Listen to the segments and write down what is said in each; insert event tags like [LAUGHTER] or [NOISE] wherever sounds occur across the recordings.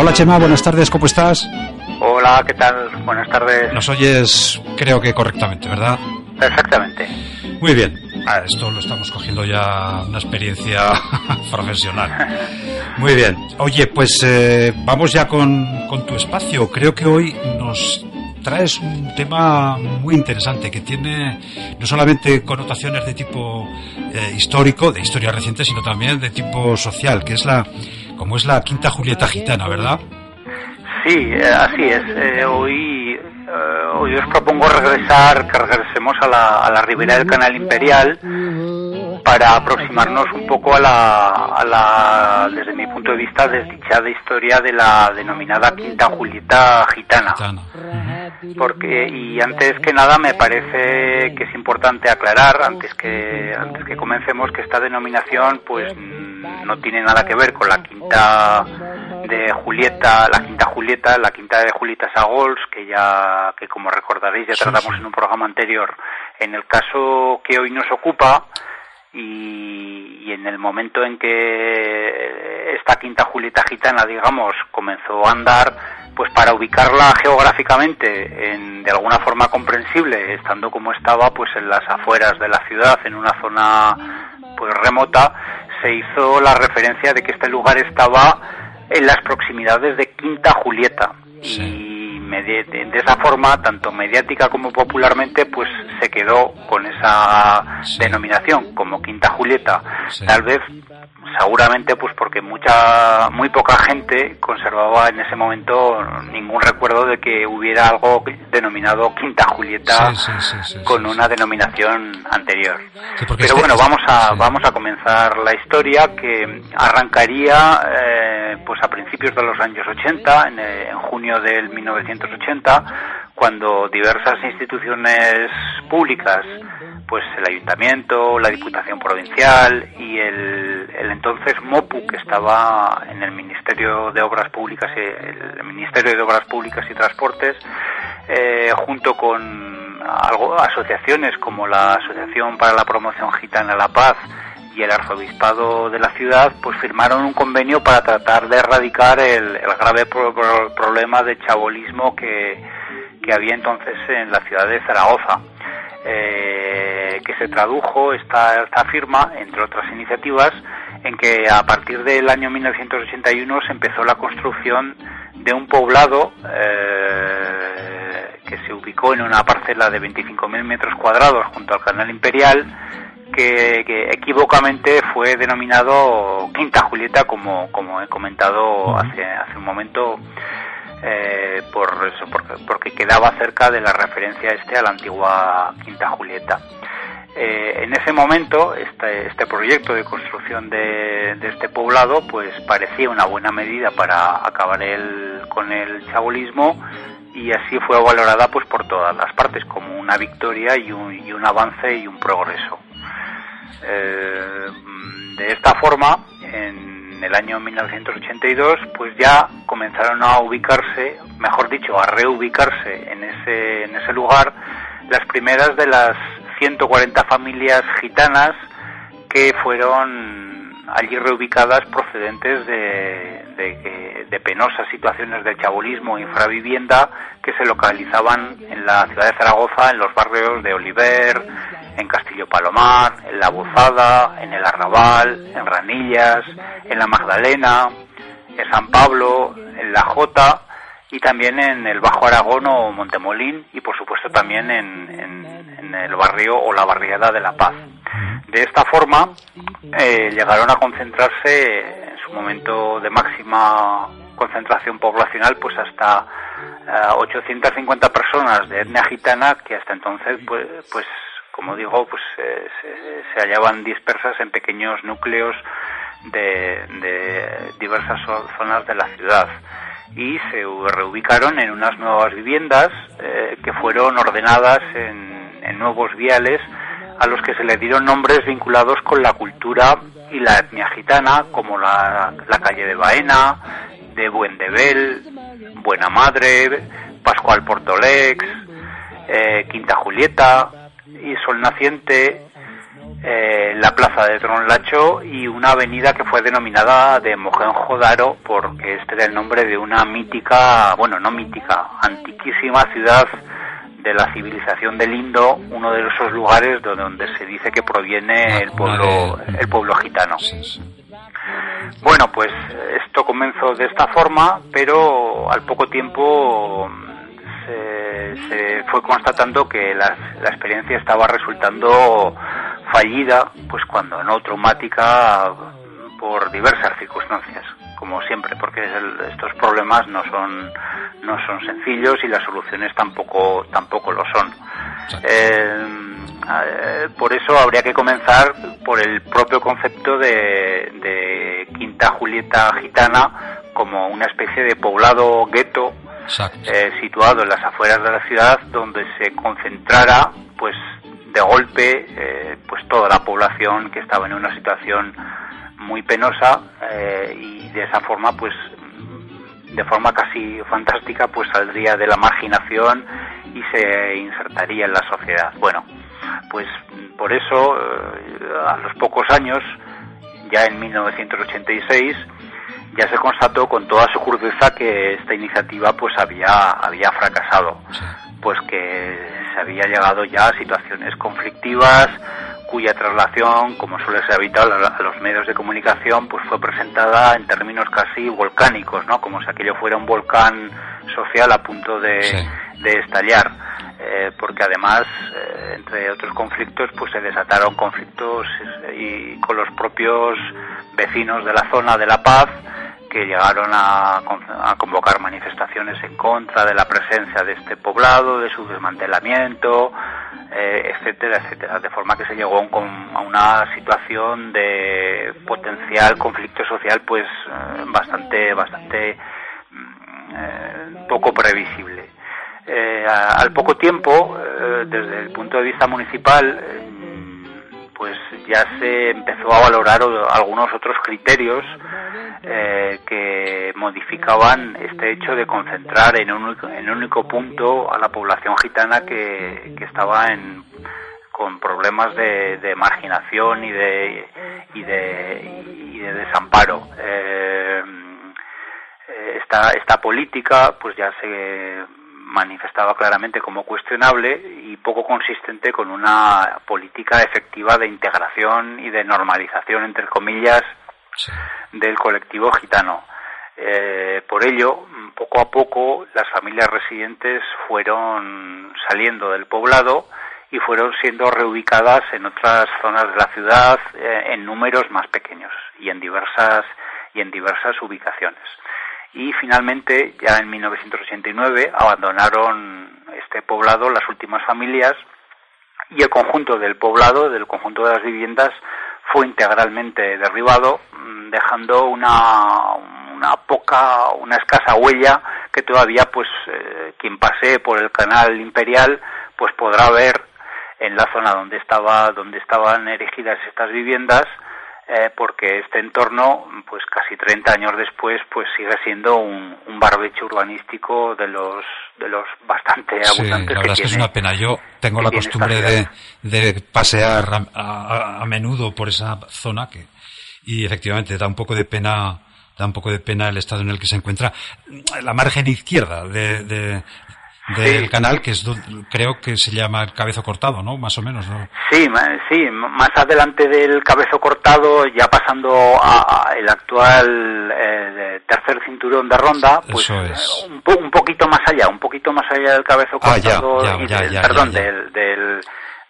Hola Chema, buenas tardes, ¿cómo estás? Hola, ¿qué tal? Buenas tardes. Nos oyes, creo que correctamente, ¿verdad? Exactamente. Muy bien. Ah, esto lo estamos cogiendo ya una experiencia [LAUGHS] profesional. Muy bien. Oye, pues eh, vamos ya con, con tu espacio. Creo que hoy nos traes un tema muy interesante que tiene no solamente connotaciones de tipo eh, histórico, de historia reciente, sino también de tipo social, que es la, como es la Quinta Julieta Gitana, ¿verdad? Sí, eh, así es. Eh, hoy, hoy os propongo regresar, que regresemos a la, a la ribera del Canal Imperial para aproximarnos un poco a la, a la, desde mi punto de vista, desdichada historia de la denominada Quinta Julieta Gitana. Porque, y antes que nada me parece que es importante aclarar, antes que, antes que comencemos, que esta denominación pues no tiene nada que ver con la Quinta de Julieta, la Quinta Julieta, la Quinta de Julieta Sagols, que ya, que como recordaréis ya tratamos en un programa anterior. En el caso que hoy nos ocupa, y, en el momento en que esta quinta Julieta gitana, digamos, comenzó a andar, pues para ubicarla geográficamente en, de alguna forma comprensible, estando como estaba, pues en las afueras de la ciudad, en una zona pues remota, se hizo la referencia de que este lugar estaba en las proximidades de Quinta Julieta. Y de, esa forma, tanto mediática como popularmente, pues se quedó con esa denominación como Quinta Julieta. Tal vez seguramente pues porque mucha muy poca gente conservaba en ese momento ningún recuerdo de que hubiera algo denominado Quinta Julieta con una denominación anterior. Pero este bueno, vamos a vamos a comenzar la historia que arrancaría eh, pues a principios de los años 80, en, eh, en junio del 1980, cuando diversas instituciones públicas pues el ayuntamiento, la Diputación Provincial y el, el, entonces MOPU que estaba en el Ministerio de Obras Públicas el Ministerio de Obras Públicas y Transportes eh, junto con algo, asociaciones como la Asociación para la Promoción Gitana La Paz y el Arzobispado de la ciudad pues firmaron un convenio para tratar de erradicar el, grave problema de chabolismo que, que había entonces en la ciudad de Zaragoza. Eh, que se tradujo esta, esta firma, entre otras iniciativas, en que a partir del año 1981 se empezó la construcción de un poblado eh, que se ubicó en una parcela de 25.000 metros cuadrados junto al Canal Imperial, que, que, equívocamente fue denominado Quinta Julieta, como, como he comentado hace, hace un momento eh, por eso, porque, porque, quedaba cerca de la referencia este a la antigua Quinta Julieta. Eh, en ese momento, este, este proyecto de construcción de, este poblado, pues parecía una buena medida para acabar el, con el chabolismo y así fue valorada pues por todas las partes como una victoria y un, y un avance y un progreso. Eh, de esta forma, en el año 1982, pues ya comenzaron a ubicarse, mejor dicho, a reubicarse en ese, en ese lugar las primeras de las 140 familias gitanas que fueron allí reubicadas procedentes de, penosas situaciones de chabolismo infravivienda que se localizaban en la ciudad de Zaragoza, en los barrios de Oliver, en Castillo Palomar, en La Buzada, en el Arrabal, en Ranillas, en la Magdalena, en San Pablo, en La Jota y también en el Bajo Aragón o Montemolín y por supuesto también en, el barrio o la barriada de La Paz. De esta forma eh, llegaron a concentrarse en su momento de máxima concentración poblacional pues hasta 850 eh, personas de etnia gitana que hasta entonces pues, pues como digo, pues eh, se, hallaban dispersas en pequeños núcleos de, diversas zonas de la ciudad. Y se reubicaron en unas nuevas viviendas eh, que fueron ordenadas en, en, nuevos viales a los que se le dieron nombres vinculados con la cultura y la etnia gitana, como la, calle de Baena, de Buendebel, Buena Madre, Pascual Portolex, eh, Quinta Julieta, y Sol Naciente eh, la plaza de Tronlacho y una avenida que fue denominada de Mohenjo-Daro porque este era el nombre de una mítica, bueno, no mítica, antiquísima ciudad de la civilización del Indo, uno de esos lugares donde se dice que proviene el pueblo, el pueblo gitano. Bueno, pues esto comenzó de esta forma, pero al poco tiempo se, fue constatando que la, experiencia estaba resultando fallida, pues cuando no traumática por diversas circunstancias, como siempre, porque estos problemas no son no son sencillos y las soluciones tampoco tampoco lo son. Eh, eh, por eso habría que comenzar por el propio concepto de, de Quinta Julieta Gitana como una especie de poblado gueto eh, situado en las afueras de la ciudad donde se concentrara pues de golpe eh, pues toda la población que estaba en una situación muy penosa eh, y de esa forma pues de forma casi fantástica pues saldría de la marginación y se insertaría en la sociedad. Bueno pues por eso a los pocos años ya en 1986 ya se constató con toda su crudeza que esta iniciativa pues había, había fracasado, pues que se había llegado ya a situaciones conflictivas cuya traslación, como suele ser habitual a los medios de comunicación, pues fue presentada en términos casi volcánicos, ¿no? Como si aquello fuera un volcán social a punto de, estallar. Eh, porque además, eh, entre otros conflictos, pues se desataron conflictos eh, y con los propios vecinos de la zona de La Paz, que llegaron a, convocar manifestaciones en contra de la presencia de este poblado, de su desmantelamiento, eh, etcétera, etcétera, de forma que se llegó a una situación de potencial conflicto social, pues eh, bastante, bastante mm, eh, poco previsible. al poco tiempo, desde el punto de vista municipal, pues ya se empezó a valorar algunos otros criterios eh, que modificaban este hecho de concentrar en un, en un único punto a la población gitana que, estaba en, con problemas de, marginación y de, y de, y de desamparo. Eh, esta, esta política pues ya se manifestaba claramente como cuestionable y poco consistente con una política efectiva de integración y de normalización, entre comillas, del colectivo gitano. Eh, por ello, poco a poco, las familias residentes fueron saliendo del poblado y fueron siendo reubicadas en otras zonas de la ciudad eh, en números más pequeños y en diversas y en diversas ubicaciones y finalmente ya en 1989 abandonaron este poblado las últimas familias y el conjunto del poblado, del conjunto de las viviendas, fue integralmente derribado, mm, dejando una, una poca, una escasa huella que todavía, pues, eh, quien pase por el canal imperial, pues podrá ver en la zona donde estaba, donde estaban erigidas estas viviendas, eh, porque este entorno, pues casi 30 años después, pues sigue siendo un, un barbecho urbanístico de los de los bastante abundantes sí, la verdad es que es una pena. Yo tengo la costumbre de, de, pasear a, a, menudo por esa zona que y efectivamente da un poco de pena da un poco de pena el estado en el que se encuentra la margen izquierda de, de, del canal, que es creo que se llama el cabezo cortado, ¿no? Más o menos, ¿no? Sí, sí, más adelante del cabezo cortado, ya pasando a, el actual eh, tercer cinturón de ronda, pues un, un, poquito más allá, un poquito más allá del cabezo cortado, perdón, del, del,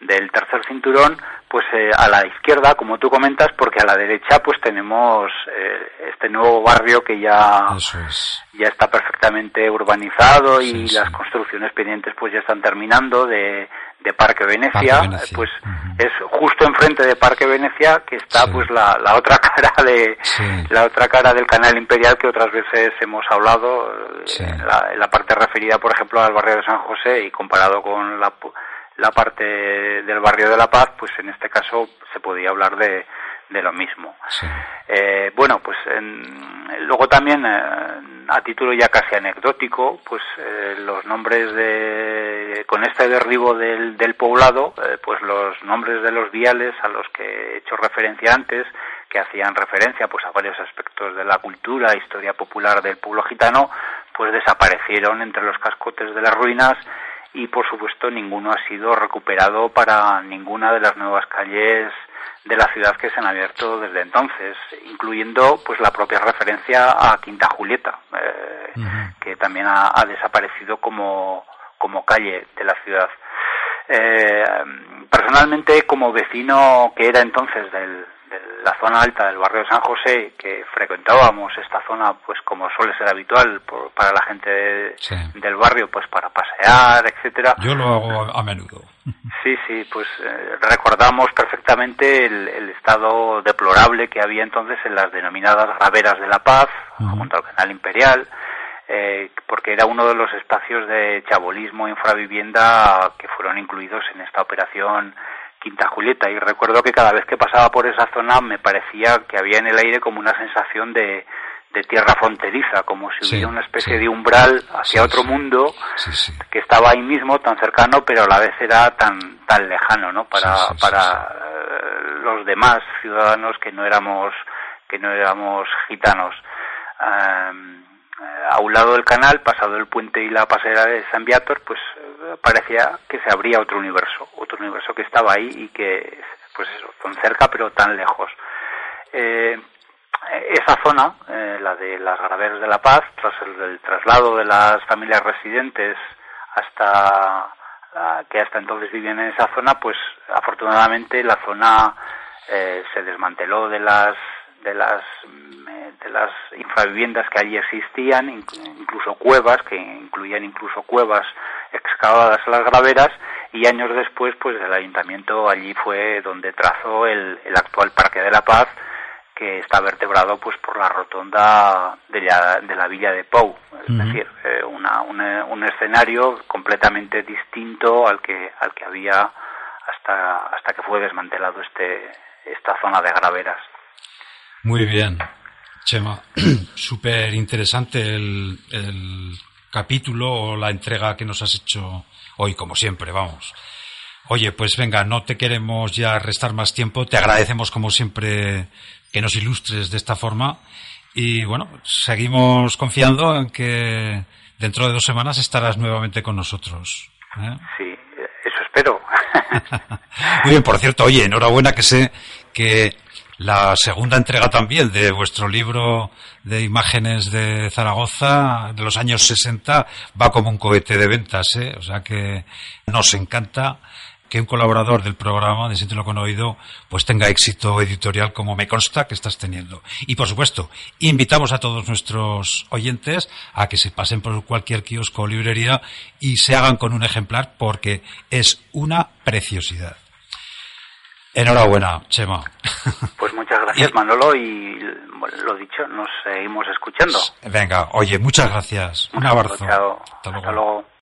del tercer cinturón, pues eh, a la izquierda, como tú comentas, porque a la derecha pues tenemos eh, este nuevo barrio que ya, ya está perfectamente urbanizado y las construcciones pendientes pues ya están terminando de, de Parque Venecia, pues es justo enfrente de Parque Venecia que está pues la, la otra [LAUGHS] cara de la otra cara del canal imperial que otras veces hemos hablado en la, en la parte referida por ejemplo al barrio de San José y comparado con la la parte del barrio de La Paz, pues en este caso se podía hablar de, de lo mismo. Eh, bueno, pues luego también, eh, a título ya casi anecdótico, pues eh, los nombres de, con este derribo del, del poblado, pues los nombres de los viales a los que he hecho referencia antes, que hacían referencia pues a varios aspectos de la cultura, historia popular del pueblo gitano, pues desaparecieron entre los cascotes de las ruinas y por supuesto ninguno ha sido recuperado para ninguna de las nuevas calles de la ciudad que se han abierto desde entonces, incluyendo pues la propia referencia a Quinta Julieta, eh, que también ha, desaparecido como, como calle de la ciudad. Eh, personalmente, como vecino que era entonces del, de la zona alta del barrio de San José, que frecuentábamos esta zona, pues como suele ser habitual para la gente del barrio, pues para pasear, etcétera. Yo lo hago a menudo. [LAUGHS] Sí, sí, pues eh, recordamos perfectamente el, estado deplorable que había entonces en las denominadas graveras de la paz, junto al canal imperial, eh, porque era uno de los espacios de chabolismo infravivienda que fueron incluidos en esta operación Quinta Julieta y recuerdo que cada vez que pasaba por esa zona me parecía que había en el aire como una sensación de, tierra fronteriza, como si hubiera una especie de umbral hacia otro mundo que estaba ahí mismo, tan cercano, pero a la vez era tan tan lejano, ¿no? Para para eh, los demás ciudadanos que no éramos que no éramos gitanos. Eh, a un lado del canal, pasado el puente y la pasarela de San Viator, pues eh, parecía que se abría otro universo, otro universo que estaba ahí y que, pues eso, tan cerca pero tan lejos. Eh, esa zona, la de las Graveras de la Paz, tras el, traslado de las familias residentes hasta que hasta entonces vivían en esa zona, pues afortunadamente la zona se desmanteló de las de las de las infraviviendas que allí existían, incluso cuevas, que incluían incluso cuevas excavadas a las graveras, y años después, pues el ayuntamiento allí fue donde trazó el, el actual Parque de la Paz, que está vertebrado pues por la rotonda de la, de la villa de Pou, es decir, eh, una, un escenario completamente distinto al que al que había hasta hasta que fue desmantelado este esta zona de graveras. Muy bien. Chema, [CLEARS THROAT] súper interesante el, capítulo o la entrega que nos has hecho hoy, como siempre, vamos. Oye, pues venga, no te queremos ya restar más tiempo, te agradecemos como siempre que nos ilustres de esta forma y bueno, seguimos confiando en que dentro de dos semanas estarás nuevamente con nosotros. ¿eh? Sí, eso espero. [LAUGHS] Muy bien, por cierto, oye, enhorabuena que sé que la segunda entrega también de vuestro libro de imágenes de Zaragoza de los años 60 va como un cohete de ventas, ¿eh? o sea que nos encanta que un colaborador del programa de Siéntelo con Oído pues tenga éxito editorial como me consta que estás teniendo. Y por supuesto, invitamos a todos nuestros oyentes a que se pasen por cualquier kiosco o librería y se hagan con un ejemplar porque es una preciosidad. Enhorabuena, Chema. Pues muchas gracias, Manolo, y lo dicho, nos seguimos escuchando. Venga, oye, muchas gracias. Un abrazo. Hasta luego.